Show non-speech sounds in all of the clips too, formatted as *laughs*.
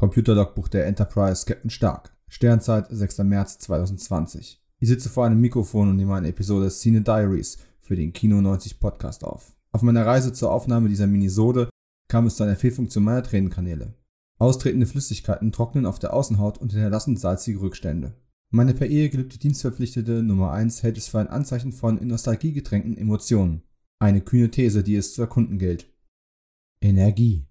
Computerlogbuch der Enterprise Captain Stark. Sternzeit 6. März 2020. Ich sitze vor einem Mikrofon und nehme eine Episode Cine Diaries für den Kino 90 Podcast auf. Auf meiner Reise zur Aufnahme dieser Minisode kam es zu einer Fehlfunktion meiner Tränenkanäle. Austretende Flüssigkeiten trocknen auf der Außenhaut und hinterlassen salzige Rückstände. Meine per Ehe gelübde Dienstverpflichtete Nummer 1 hält es für ein Anzeichen von in Nostalgie getränkten Emotionen. Eine kühne These, die es zu erkunden gilt. Energie.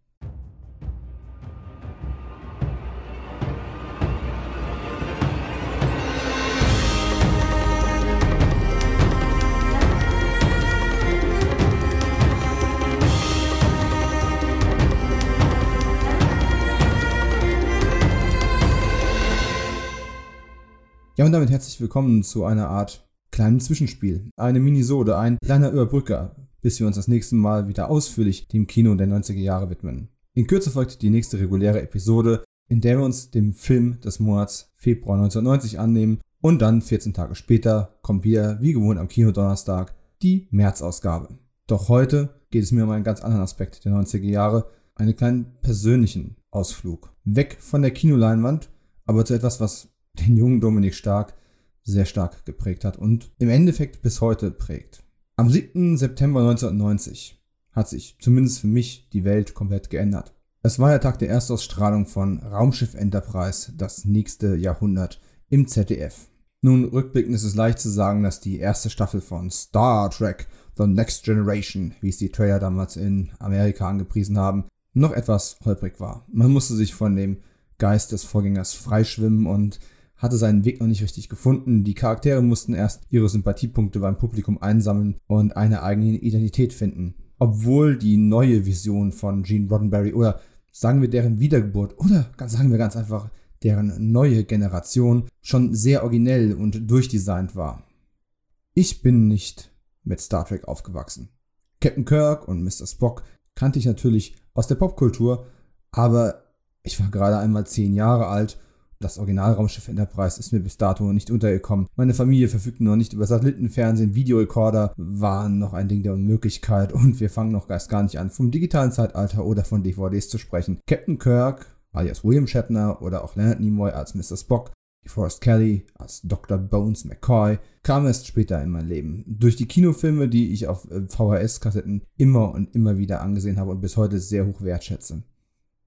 Ja, und damit herzlich willkommen zu einer Art kleinen Zwischenspiel. Eine Minisode, ein kleiner Überbrücker, bis wir uns das nächste Mal wieder ausführlich dem Kino der 90er Jahre widmen. In Kürze folgt die nächste reguläre Episode, in der wir uns dem Film des Monats Februar 1990 annehmen und dann 14 Tage später kommt wieder, wie gewohnt am Kinodonnerstag, die März-Ausgabe. Doch heute geht es mir um einen ganz anderen Aspekt der 90er Jahre, einen kleinen persönlichen Ausflug. Weg von der Kinoleinwand, aber zu etwas, was den jungen Dominik Stark sehr stark geprägt hat und im Endeffekt bis heute prägt. Am 7. September 1990 hat sich zumindest für mich die Welt komplett geändert. Es war der Tag der Erstausstrahlung von Raumschiff Enterprise, das nächste Jahrhundert, im ZDF. Nun, rückblickend ist es leicht zu sagen, dass die erste Staffel von Star Trek The Next Generation, wie es die Trailer damals in Amerika angepriesen haben, noch etwas holprig war. Man musste sich von dem Geist des Vorgängers freischwimmen und hatte seinen Weg noch nicht richtig gefunden. Die Charaktere mussten erst ihre Sympathiepunkte beim Publikum einsammeln und eine eigene Identität finden. Obwohl die neue Vision von Gene Roddenberry oder sagen wir deren Wiedergeburt oder sagen wir ganz einfach deren neue Generation schon sehr originell und durchdesignt war. Ich bin nicht mit Star Trek aufgewachsen. Captain Kirk und Mr. Spock kannte ich natürlich aus der Popkultur, aber ich war gerade einmal zehn Jahre alt das Originalraumschiff Enterprise ist mir bis dato nicht untergekommen. Meine Familie verfügte noch nicht über Satellitenfernsehen, Videorekorder waren noch ein Ding der Unmöglichkeit und wir fangen noch erst gar nicht an, vom digitalen Zeitalter oder von DVDs zu sprechen. Captain Kirk, alias William Shatner oder auch Leonard Nimoy als Mr. Spock, Forrest Kelly als Dr. Bones McCoy kam erst später in mein Leben. Durch die Kinofilme, die ich auf äh, VHS-Kassetten immer und immer wieder angesehen habe und bis heute sehr hoch wertschätze.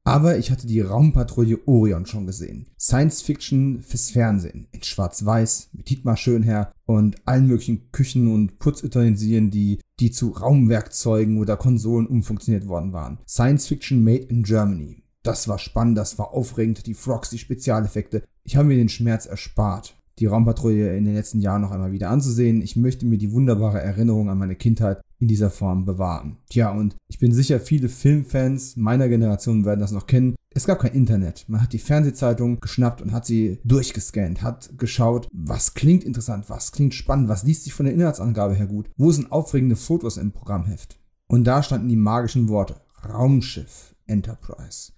Aber ich hatte die Raumpatrouille Orion schon gesehen. Science Fiction fürs Fernsehen. In Schwarz-Weiß, mit Dietmar Schönherr und allen möglichen Küchen und Putzutensilien, die, die zu Raumwerkzeugen oder Konsolen umfunktioniert worden waren. Science Fiction made in Germany. Das war spannend, das war aufregend, die Frogs, die Spezialeffekte. Ich habe mir den Schmerz erspart die Raumpatrouille in den letzten Jahren noch einmal wieder anzusehen. Ich möchte mir die wunderbare Erinnerung an meine Kindheit in dieser Form bewahren. Tja, und ich bin sicher, viele Filmfans meiner Generation werden das noch kennen. Es gab kein Internet. Man hat die Fernsehzeitung geschnappt und hat sie durchgescannt, hat geschaut, was klingt interessant, was klingt spannend, was liest sich von der Inhaltsangabe her gut, wo sind aufregende Fotos im Programmheft. Und da standen die magischen Worte Raumschiff Enterprise.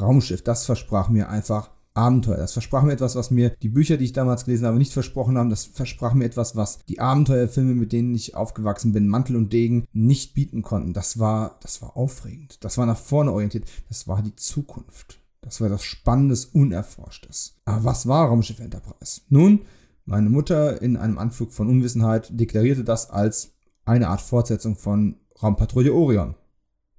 Raumschiff, das versprach mir einfach Abenteuer. Das versprach mir etwas, was mir die Bücher, die ich damals gelesen habe, nicht versprochen haben. Das versprach mir etwas, was die Abenteuerfilme, mit denen ich aufgewachsen bin, Mantel und Degen, nicht bieten konnten. Das war, das war aufregend. Das war nach vorne orientiert. Das war die Zukunft. Das war etwas Spannendes, Unerforschtes. Aber was war Raumschiff Enterprise? Nun, meine Mutter in einem Anflug von Unwissenheit deklarierte das als eine Art Fortsetzung von Raumpatrouille Orion.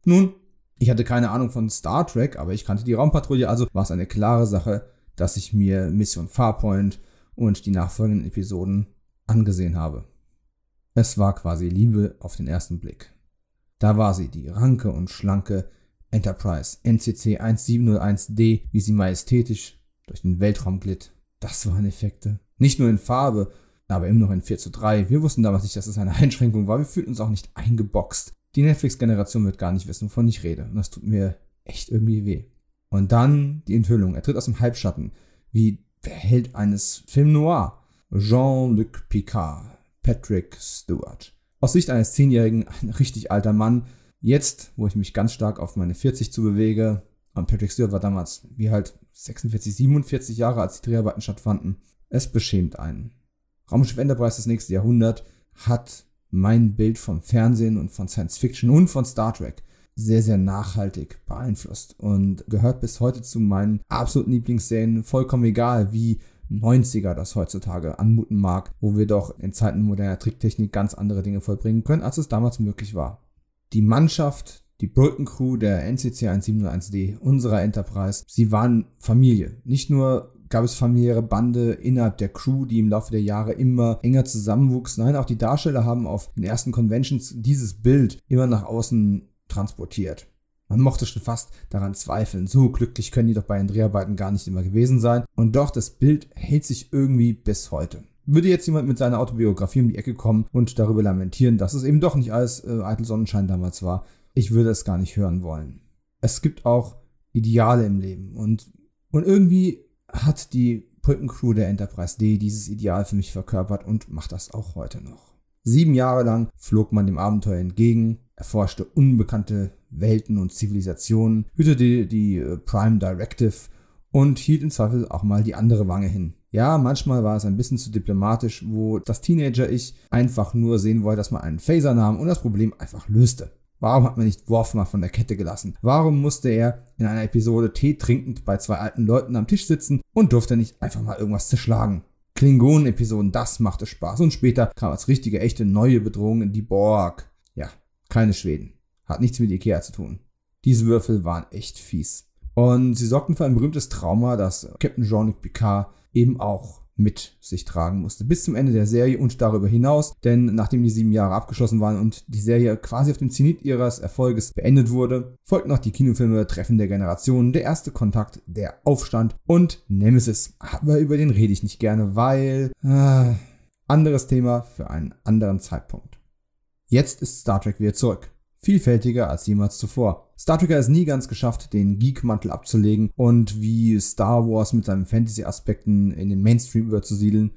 Nun, ich hatte keine Ahnung von Star Trek, aber ich kannte die Raumpatrouille, also war es eine klare Sache, dass ich mir Mission Farpoint und die nachfolgenden Episoden angesehen habe. Es war quasi Liebe auf den ersten Blick. Da war sie, die ranke und schlanke Enterprise NCC 1701D, wie sie majestätisch durch den Weltraum glitt. Das waren Effekte. Nicht nur in Farbe, aber immer noch in 4 zu 3. Wir wussten damals nicht, dass es eine Einschränkung war. Wir fühlten uns auch nicht eingeboxt. Die Netflix-Generation wird gar nicht wissen, wovon ich rede. Und das tut mir echt irgendwie weh. Und dann die Enthüllung. Er tritt aus dem Halbschatten, wie der Held eines Film Noir. Jean-Luc Picard, Patrick Stewart. Aus Sicht eines Zehnjährigen ein richtig alter Mann. Jetzt, wo ich mich ganz stark auf meine 40 zu bewege, und Patrick Stewart war damals wie halt 46, 47 Jahre, als die Dreharbeiten stattfanden. Es beschämt einen. Raumschiff Enterprise das nächste Jahrhundert hat mein Bild vom Fernsehen und von Science Fiction und von Star Trek sehr, sehr nachhaltig beeinflusst und gehört bis heute zu meinen absoluten Lieblingsserien. Vollkommen egal, wie 90er das heutzutage anmuten mag, wo wir doch in Zeiten moderner Tricktechnik ganz andere Dinge vollbringen können, als es damals möglich war. Die Mannschaft, die Brückencrew der NCC 1701D, unserer Enterprise, sie waren Familie. Nicht nur gab es familiäre Bande innerhalb der Crew, die im Laufe der Jahre immer enger zusammenwuchs. Nein, auch die Darsteller haben auf den ersten Conventions dieses Bild immer nach außen transportiert. Man mochte schon fast daran zweifeln, so glücklich können die doch bei den Dreharbeiten gar nicht immer gewesen sein. Und doch, das Bild hält sich irgendwie bis heute. Würde jetzt jemand mit seiner Autobiografie um die Ecke kommen und darüber lamentieren, dass es eben doch nicht alles äh, eitel Sonnenschein damals war, ich würde es gar nicht hören wollen. Es gibt auch Ideale im Leben und, und irgendwie hat die Brückencrew der Enterprise D dieses Ideal für mich verkörpert und macht das auch heute noch. Sieben Jahre lang flog man dem Abenteuer entgegen, erforschte unbekannte Welten und Zivilisationen, hütete die äh, Prime Directive und hielt im Zweifel auch mal die andere Wange hin. Ja, manchmal war es ein bisschen zu diplomatisch, wo das Teenager-Ich einfach nur sehen wollte, dass man einen Phaser nahm und das Problem einfach löste. Warum hat man nicht Worf mal von der Kette gelassen? Warum musste er in einer Episode Tee trinkend bei zwei alten Leuten am Tisch sitzen und durfte nicht einfach mal irgendwas zerschlagen? Klingonen-Episoden, das machte Spaß. Und später kam als richtige, echte neue Bedrohung die Borg. Ja, keine Schweden. Hat nichts mit Ikea zu tun. Diese Würfel waren echt fies. Und sie sorgten für ein berühmtes Trauma, das Captain Jean-Luc Picard eben auch mit sich tragen musste. Bis zum Ende der Serie und darüber hinaus, denn nachdem die sieben Jahre abgeschlossen waren und die Serie quasi auf dem Zenit ihres Erfolges beendet wurde, folgten noch die Kinofilme Treffen der Generationen, Der erste Kontakt, Der Aufstand und Nemesis. Aber über den rede ich nicht gerne, weil... Äh, anderes Thema für einen anderen Zeitpunkt. Jetzt ist Star Trek wieder zurück vielfältiger als jemals zuvor. Star Trek hat es nie ganz geschafft, den Geek-Mantel abzulegen und wie Star Wars mit seinen Fantasy-Aspekten in den Mainstream überzusiedeln.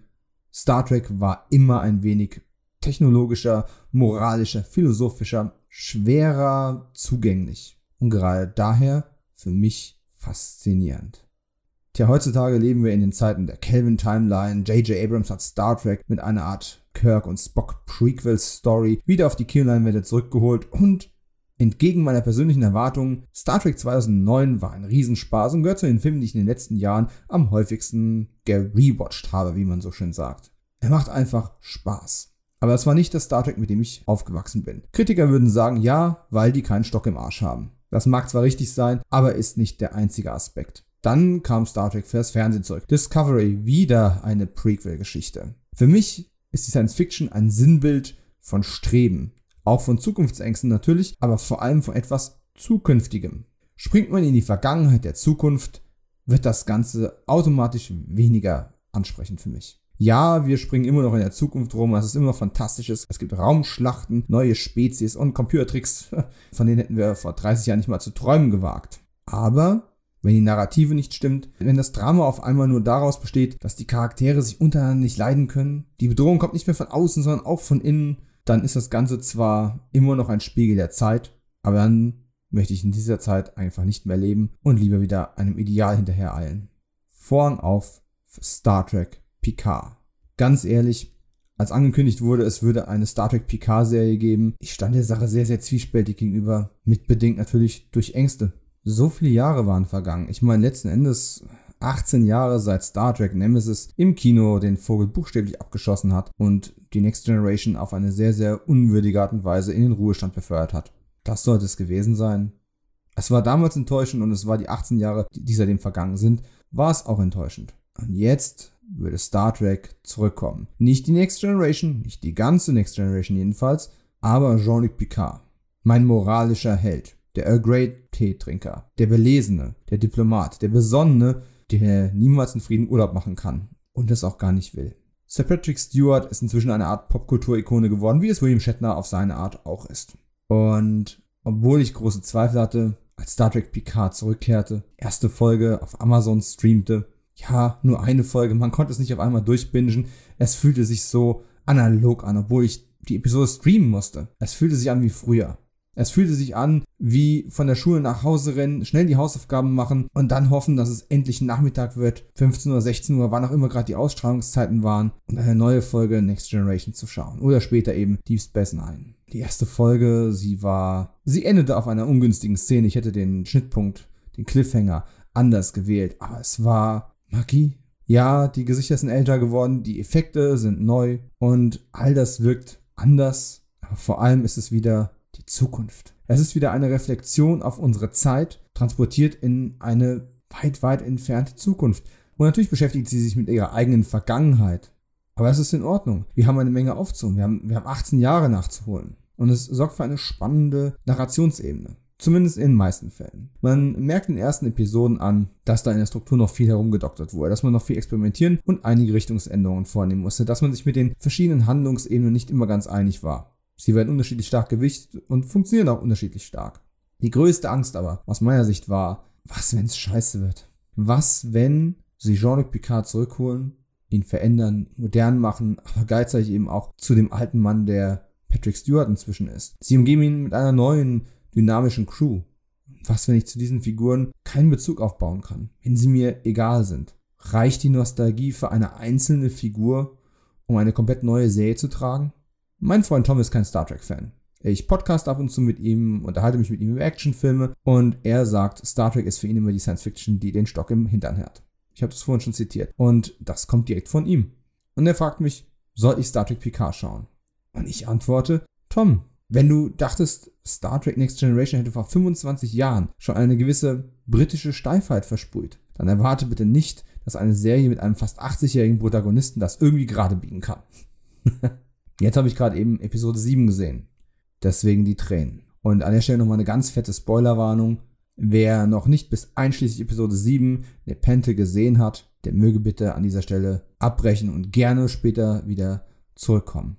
Star Trek war immer ein wenig technologischer, moralischer, philosophischer, schwerer zugänglich. Und gerade daher für mich faszinierend. Tja, heutzutage leben wir in den Zeiten der Kelvin Timeline. J.J. Abrams hat Star Trek mit einer Art Kirk und Spock Prequel Story wieder auf die Kinoleinwände zurückgeholt und entgegen meiner persönlichen Erwartungen, Star Trek 2009 war ein Riesenspaß und gehört zu den Filmen, die ich in den letzten Jahren am häufigsten gerewatcht habe, wie man so schön sagt. Er macht einfach Spaß. Aber das war nicht das Star Trek, mit dem ich aufgewachsen bin. Kritiker würden sagen, ja, weil die keinen Stock im Arsch haben. Das mag zwar richtig sein, aber ist nicht der einzige Aspekt. Dann kam Star Trek fürs Fernsehen zurück. Discovery, wieder eine Prequel-Geschichte. Für mich ist die Science Fiction ein Sinnbild von Streben. Auch von Zukunftsängsten natürlich, aber vor allem von etwas Zukünftigem. Springt man in die Vergangenheit der Zukunft, wird das Ganze automatisch weniger ansprechend für mich. Ja, wir springen immer noch in der Zukunft rum, es ist immer fantastisches. Es gibt Raumschlachten, neue Spezies und Computertricks, *laughs* von denen hätten wir vor 30 Jahren nicht mal zu träumen gewagt. Aber wenn die Narrative nicht stimmt, wenn das Drama auf einmal nur daraus besteht, dass die Charaktere sich untereinander nicht leiden können, die Bedrohung kommt nicht mehr von außen, sondern auch von innen, dann ist das Ganze zwar immer noch ein Spiegel der Zeit, aber dann möchte ich in dieser Zeit einfach nicht mehr leben und lieber wieder einem Ideal hinterher eilen. Vorhang auf Star Trek Picard. Ganz ehrlich, als angekündigt wurde, es würde eine Star Trek Picard-Serie geben, ich stand der Sache sehr, sehr zwiespältig gegenüber. Mitbedingt natürlich durch Ängste so viele Jahre waren vergangen. Ich meine, letzten Endes 18 Jahre seit Star Trek Nemesis im Kino den Vogel buchstäblich abgeschossen hat und die Next Generation auf eine sehr, sehr unwürdige Art und Weise in den Ruhestand befördert hat. Das sollte es gewesen sein. Es war damals enttäuschend und es war die 18 Jahre, die seitdem vergangen sind, war es auch enttäuschend. Und jetzt würde Star Trek zurückkommen. Nicht die Next Generation, nicht die ganze Next Generation jedenfalls, aber Jean-Luc Picard. Mein moralischer Held der Earl Grey Teetrinker, der Belesene, der Diplomat, der Besonnene, der niemals in Frieden Urlaub machen kann und das auch gar nicht will. Sir Patrick Stewart ist inzwischen eine Art Popkultur-Ikone geworden, wie es William Shatner auf seine Art auch ist. Und obwohl ich große Zweifel hatte, als Star Trek Picard zurückkehrte, erste Folge auf Amazon streamte, ja, nur eine Folge, man konnte es nicht auf einmal durchbingen, es fühlte sich so analog an, obwohl ich die Episode streamen musste. Es fühlte sich an wie früher. Es fühlte sich an wie von der Schule nach Hause rennen, schnell die Hausaufgaben machen und dann hoffen, dass es endlich Nachmittag wird, 15 Uhr, 16 Uhr, wann auch immer gerade die Ausstrahlungszeiten waren, und eine neue Folge Next Generation zu schauen. Oder später eben Deep Space Nine. Die erste Folge, sie war, sie endete auf einer ungünstigen Szene. Ich hätte den Schnittpunkt, den Cliffhanger anders gewählt, aber es war Magie. Ja, die Gesichter sind älter geworden, die Effekte sind neu und all das wirkt anders. Aber vor allem ist es wieder die Zukunft. Es ist wieder eine Reflexion auf unsere Zeit, transportiert in eine weit, weit entfernte Zukunft. Und natürlich beschäftigt sie sich mit ihrer eigenen Vergangenheit. Aber es ist in Ordnung. Wir haben eine Menge aufzuholen. Wir haben, wir haben 18 Jahre nachzuholen. Und es sorgt für eine spannende Narrationsebene. Zumindest in den meisten Fällen. Man merkt in den ersten Episoden an, dass da in der Struktur noch viel herumgedoktert wurde, dass man noch viel experimentieren und einige Richtungsänderungen vornehmen musste, dass man sich mit den verschiedenen Handlungsebenen nicht immer ganz einig war. Sie werden unterschiedlich stark gewichtet und funktionieren auch unterschiedlich stark. Die größte Angst aber aus meiner Sicht war, was wenn es scheiße wird? Was wenn sie Jean-Luc Picard zurückholen, ihn verändern, modern machen, aber gleichzeitig eben auch zu dem alten Mann, der Patrick Stewart inzwischen ist. Sie umgeben ihn mit einer neuen, dynamischen Crew. Was, wenn ich zu diesen Figuren keinen Bezug aufbauen kann, wenn sie mir egal sind? Reicht die Nostalgie für eine einzelne Figur, um eine komplett neue Serie zu tragen? Mein Freund Tom ist kein Star Trek-Fan. Ich podcast ab und zu mit ihm, unterhalte mich mit ihm über Actionfilme und er sagt, Star Trek ist für ihn immer die Science Fiction, die den Stock im Hintern hat. Ich habe das vorhin schon zitiert. Und das kommt direkt von ihm. Und er fragt mich, soll ich Star Trek Picard schauen? Und ich antworte, Tom, wenn du dachtest, Star Trek Next Generation hätte vor 25 Jahren schon eine gewisse britische Steifheit versprüht, dann erwarte bitte nicht, dass eine Serie mit einem fast 80-jährigen Protagonisten das irgendwie gerade biegen kann. *laughs* Jetzt habe ich gerade eben Episode 7 gesehen. Deswegen die Tränen. Und an der Stelle nochmal eine ganz fette Spoilerwarnung. Wer noch nicht bis einschließlich Episode 7 Nepente gesehen hat, der möge bitte an dieser Stelle abbrechen und gerne später wieder zurückkommen.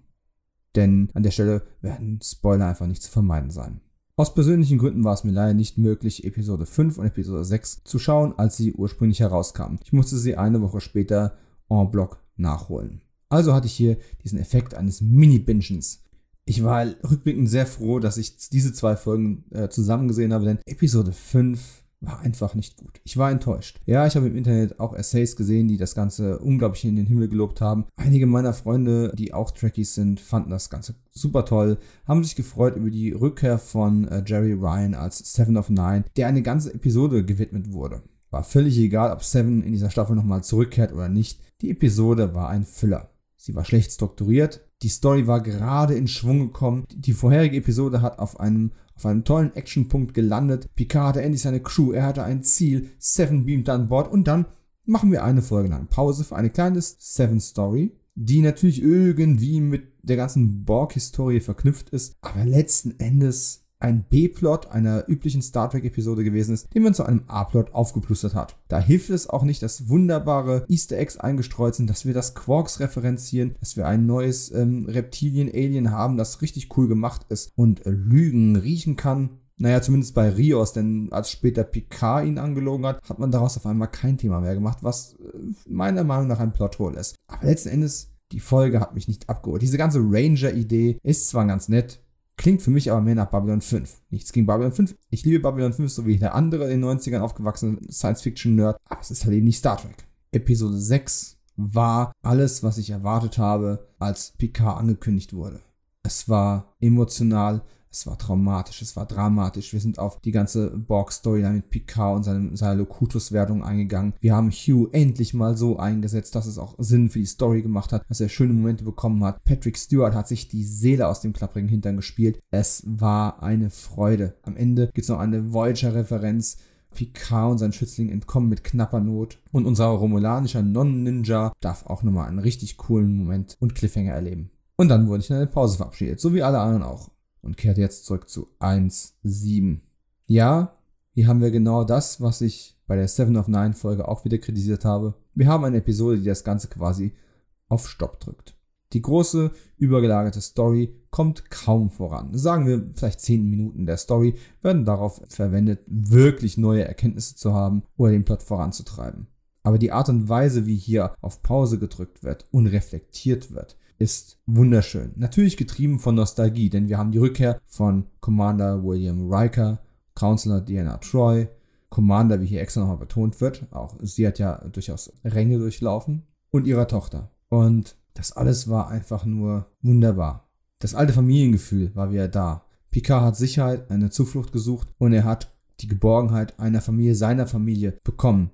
Denn an der Stelle werden Spoiler einfach nicht zu vermeiden sein. Aus persönlichen Gründen war es mir leider nicht möglich, Episode 5 und Episode 6 zu schauen, als sie ursprünglich herauskamen. Ich musste sie eine Woche später en bloc nachholen. Also hatte ich hier diesen Effekt eines Mini-Bingens. Ich war rückblickend sehr froh, dass ich diese zwei Folgen äh, zusammen gesehen habe, denn Episode 5 war einfach nicht gut. Ich war enttäuscht. Ja, ich habe im Internet auch Essays gesehen, die das Ganze unglaublich in den Himmel gelobt haben. Einige meiner Freunde, die auch Trekkies sind, fanden das Ganze super toll, haben sich gefreut über die Rückkehr von äh, Jerry Ryan als Seven of Nine, der eine ganze Episode gewidmet wurde. War völlig egal, ob Seven in dieser Staffel nochmal zurückkehrt oder nicht. Die Episode war ein Füller. Sie war schlecht strukturiert. Die Story war gerade in Schwung gekommen. Die vorherige Episode hat auf einem, auf einem tollen Actionpunkt gelandet. Picard hatte endlich seine Crew. Er hatte ein Ziel. Seven beamt an Bord. Und dann machen wir eine Folge lang Pause für eine kleine Seven Story, die natürlich irgendwie mit der ganzen Borg-Historie verknüpft ist. Aber letzten Endes ein B-Plot einer üblichen Star Trek-Episode gewesen ist, den man zu einem A-Plot aufgeplustert hat. Da hilft es auch nicht, dass wunderbare Easter Eggs eingestreut sind, dass wir das Quarks referenzieren, dass wir ein neues ähm, Reptilien-Alien haben, das richtig cool gemacht ist und Lügen riechen kann. Naja, zumindest bei Rios, denn als später Picard ihn angelogen hat, hat man daraus auf einmal kein Thema mehr gemacht, was äh, meiner Meinung nach ein Plothole ist. Aber letzten Endes die Folge hat mich nicht abgeholt. Diese ganze Ranger-Idee ist zwar ganz nett, Klingt für mich aber mehr nach Babylon 5. Nichts gegen Babylon 5. Ich liebe Babylon 5, so wie der andere in den 90ern aufgewachsene Science-Fiction-Nerd. Aber es ist halt eben nicht Star Trek. Episode 6 war alles, was ich erwartet habe, als Picard angekündigt wurde. Es war emotional, es war traumatisch, es war dramatisch. Wir sind auf die ganze Borg-Storyline mit Picard und seinem, seiner Locutus-Wertung eingegangen. Wir haben Hugh endlich mal so eingesetzt, dass es auch Sinn für die Story gemacht hat, dass er schöne Momente bekommen hat. Patrick Stewart hat sich die Seele aus dem klapprigen Hintern gespielt. Es war eine Freude. Am Ende gibt es noch eine Voyager-Referenz. Picard und sein Schützling entkommen mit knapper Not. Und unser romulanischer Non-Ninja darf auch nochmal einen richtig coolen Moment und Cliffhanger erleben. Und dann wurde ich in eine Pause verabschiedet, so wie alle anderen auch und kehrt jetzt zurück zu 1.7. Ja, hier haben wir genau das, was ich bei der 7 of 9 Folge auch wieder kritisiert habe. Wir haben eine Episode, die das Ganze quasi auf Stopp drückt. Die große, übergelagerte Story kommt kaum voran. Sagen wir vielleicht 10 Minuten der Story werden darauf verwendet, wirklich neue Erkenntnisse zu haben oder den Plot voranzutreiben. Aber die Art und Weise, wie hier auf Pause gedrückt wird und reflektiert wird, ist wunderschön. Natürlich getrieben von Nostalgie, denn wir haben die Rückkehr von Commander William Riker Counselor Diana Troy, Commander, wie hier extra nochmal betont wird, auch sie hat ja durchaus Ränge durchlaufen, und ihrer Tochter. Und das alles war einfach nur wunderbar. Das alte Familiengefühl war wieder da. Picard hat Sicherheit, eine Zuflucht gesucht und er hat die Geborgenheit einer Familie, seiner Familie bekommen.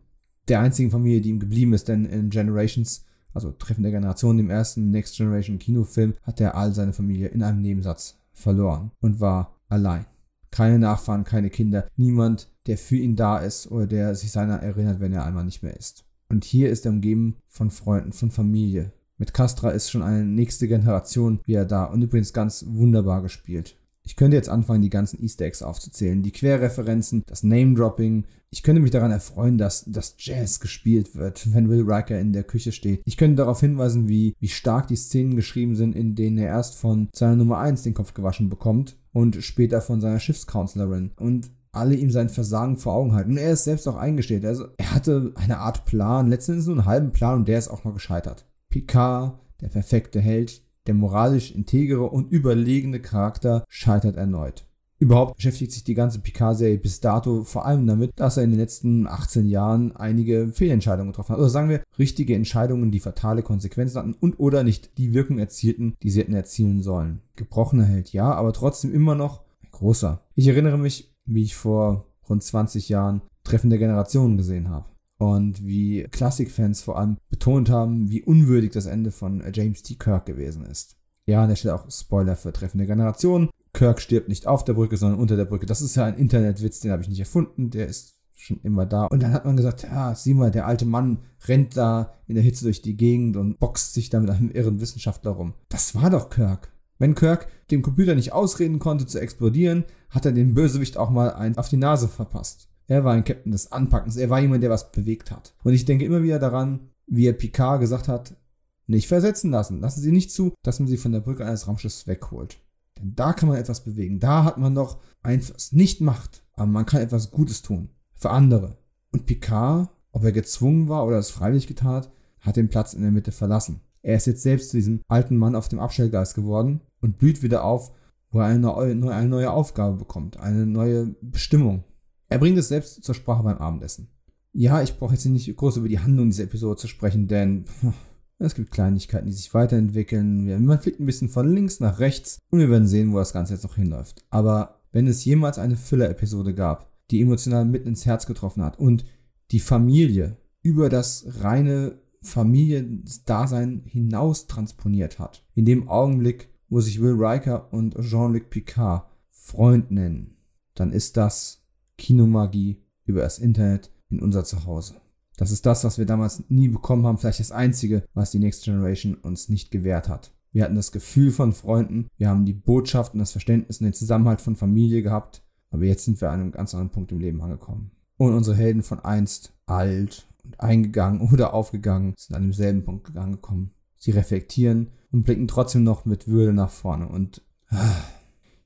Der einzigen Familie, die ihm geblieben ist, denn in Generations, also Treffen der Generation, dem ersten Next Generation Kinofilm, hat er all seine Familie in einem Nebensatz verloren und war allein. Keine Nachfahren, keine Kinder, niemand, der für ihn da ist oder der sich seiner erinnert, wenn er einmal nicht mehr ist. Und hier ist er umgeben von Freunden, von Familie. Mit Castra ist schon eine nächste Generation wieder da und übrigens ganz wunderbar gespielt. Ich könnte jetzt anfangen, die ganzen Easter Eggs aufzuzählen, die Querreferenzen, das Name-Dropping. Ich könnte mich daran erfreuen, dass das Jazz gespielt wird, *laughs* wenn Will Riker in der Küche steht. Ich könnte darauf hinweisen, wie, wie stark die Szenen geschrieben sind, in denen er erst von seiner Nummer 1 den Kopf gewaschen bekommt und später von seiner Schiffscounselorin. Und alle ihm sein Versagen vor Augen halten. Und er ist selbst auch eingestellt. Also er hatte eine Art Plan, letztendlich nur einen halben Plan und der ist auch mal gescheitert. Picard, der perfekte Held, der moralisch integere und überlegene Charakter scheitert erneut. Überhaupt beschäftigt sich die ganze Picard-Serie bis dato vor allem damit, dass er in den letzten 18 Jahren einige Fehlentscheidungen getroffen hat. Oder sagen wir, richtige Entscheidungen, die fatale Konsequenzen hatten und oder nicht die Wirkung erzielten, die sie hätten erzielen sollen. Gebrochener Held, ja, aber trotzdem immer noch ein großer. Ich erinnere mich, wie ich vor rund 20 Jahren Treffen der Generationen gesehen habe und wie Klassikfans vor allem betont haben, wie unwürdig das Ende von James T. Kirk gewesen ist. Ja, an der Stelle auch Spoiler für Treffen der Generation. Kirk stirbt nicht auf der Brücke, sondern unter der Brücke. Das ist ja ein Internetwitz, den habe ich nicht erfunden, der ist schon immer da. Und dann hat man gesagt, ja, sieh mal, der alte Mann rennt da in der Hitze durch die Gegend und boxt sich da mit einem irren Wissenschaftler rum. Das war doch Kirk. Wenn Kirk dem Computer nicht ausreden konnte zu explodieren, hat er den Bösewicht auch mal ein auf die Nase verpasst. Er war ein Captain des Anpackens. Er war jemand, der was bewegt hat. Und ich denke immer wieder daran, wie er Picard gesagt hat, nicht versetzen lassen. Lassen Sie nicht zu, dass man sie von der Brücke eines Raumschiffs wegholt. Denn da kann man etwas bewegen. Da hat man noch Einfluss. Nicht Macht, aber man kann etwas Gutes tun. Für andere. Und Picard, ob er gezwungen war oder es freiwillig getan hat, hat den Platz in der Mitte verlassen. Er ist jetzt selbst zu diesem alten Mann auf dem Abstellgeist geworden und blüht wieder auf, wo er eine neue, eine neue Aufgabe bekommt, eine neue Bestimmung. Er bringt es selbst zur Sprache beim Abendessen. Ja, ich brauche jetzt nicht groß über die Handlung dieser Episode zu sprechen, denn es gibt Kleinigkeiten, die sich weiterentwickeln. Man fliegt ein bisschen von links nach rechts und wir werden sehen, wo das Ganze jetzt noch hinläuft. Aber wenn es jemals eine Füller-Episode gab, die emotional mitten ins Herz getroffen hat und die Familie über das reine Familiendasein hinaus transponiert hat, in dem Augenblick, wo sich Will Riker und Jean-Luc Picard Freund nennen, dann ist das Kinomagie über das Internet in unser Zuhause. Das ist das, was wir damals nie bekommen haben, vielleicht das Einzige, was die Next Generation uns nicht gewährt hat. Wir hatten das Gefühl von Freunden, wir haben die Botschaft und das Verständnis und den Zusammenhalt von Familie gehabt, aber jetzt sind wir an einem ganz anderen Punkt im Leben angekommen. Und unsere Helden von einst, alt und eingegangen *laughs* oder aufgegangen, sind an demselben Punkt angekommen. Sie reflektieren und blicken trotzdem noch mit Würde nach vorne und ah,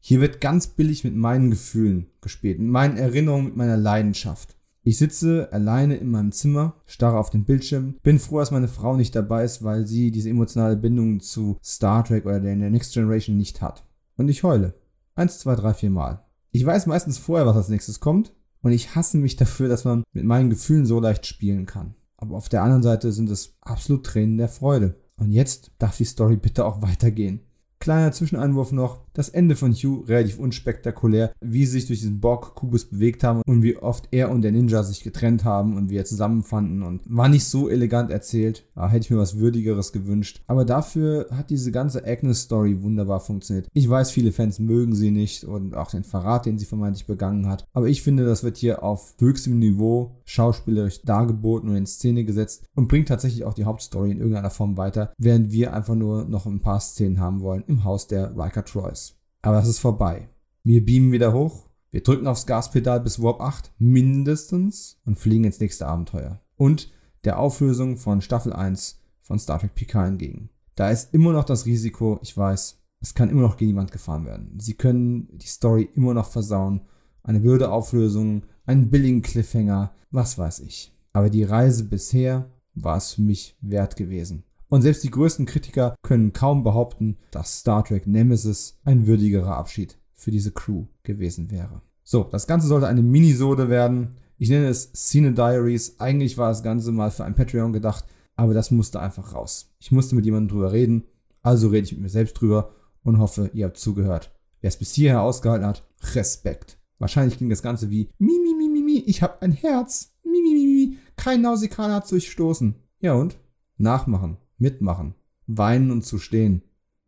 hier wird ganz billig mit meinen Gefühlen gespielt, mit meinen Erinnerungen, mit meiner Leidenschaft. Ich sitze alleine in meinem Zimmer, starre auf den Bildschirm, bin froh, dass meine Frau nicht dabei ist, weil sie diese emotionale Bindung zu Star Trek oder der Next Generation nicht hat. Und ich heule. Eins, zwei, drei, vier Mal. Ich weiß meistens vorher, was als nächstes kommt, und ich hasse mich dafür, dass man mit meinen Gefühlen so leicht spielen kann. Aber auf der anderen Seite sind es absolut Tränen der Freude. Und jetzt darf die Story bitte auch weitergehen. Kleiner Zwischeneinwurf noch, das Ende von Hugh relativ unspektakulär, wie sie sich durch diesen Borg-Kubus bewegt haben und wie oft er und der Ninja sich getrennt haben und wie er zusammenfanden und war nicht so elegant erzählt. Da hätte ich mir was Würdigeres gewünscht. Aber dafür hat diese ganze Agnes-Story wunderbar funktioniert. Ich weiß, viele Fans mögen sie nicht und auch den Verrat, den sie vermeintlich begangen hat. Aber ich finde, das wird hier auf höchstem Niveau schauspielerisch dargeboten und in Szene gesetzt und bringt tatsächlich auch die Hauptstory in irgendeiner Form weiter, während wir einfach nur noch ein paar Szenen haben wollen im Haus der Riker Troys. Aber es ist vorbei. Wir beamen wieder hoch, wir drücken aufs Gaspedal bis Warp 8 mindestens und fliegen ins nächste Abenteuer. Und der Auflösung von Staffel 1 von Star Trek Picard entgegen. Da ist immer noch das Risiko, ich weiß, es kann immer noch gegen die Wand gefahren werden. Sie können die Story immer noch versauen. Eine blöde Auflösung, einen billigen Cliffhanger, was weiß ich. Aber die Reise bisher war es für mich wert gewesen. Und selbst die größten Kritiker können kaum behaupten, dass Star Trek Nemesis ein würdigerer Abschied für diese Crew gewesen wäre. So, das Ganze sollte eine Minisode werden. Ich nenne es Cine Diaries. Eigentlich war das Ganze mal für ein Patreon gedacht, aber das musste einfach raus. Ich musste mit jemandem drüber reden, also rede ich mit mir selbst drüber und hoffe, ihr habt zugehört. Wer es bis hierher ausgehalten hat, Respekt. Wahrscheinlich klingt das Ganze wie Mi, mi, mi, mi, mi, ich hab ein Herz. Mi, mi, mi, mi, kein Nausikaner hat durchstoßen. Ja und? Nachmachen, mitmachen, weinen und zu stehen.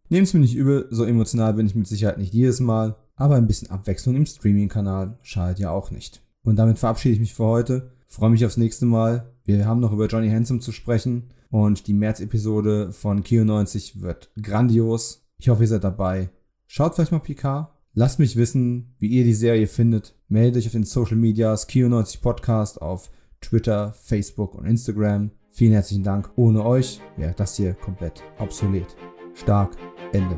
Nehmt's mir nicht übel, so emotional bin ich mit Sicherheit nicht jedes Mal, aber ein bisschen Abwechslung im Streaming-Kanal schadet ja auch nicht. Und damit verabschiede ich mich für heute. Freue mich aufs nächste Mal. Wir haben noch über Johnny Handsome zu sprechen und die März-Episode von Kio 90 wird grandios. Ich hoffe, ihr seid dabei. Schaut vielleicht mal Picard. Lasst mich wissen, wie ihr die Serie findet. Meldet euch auf den Social Medias Kio 90 Podcast auf Twitter, Facebook und Instagram. Vielen herzlichen Dank. Ohne euch wäre das hier komplett obsolet. Stark. Ende.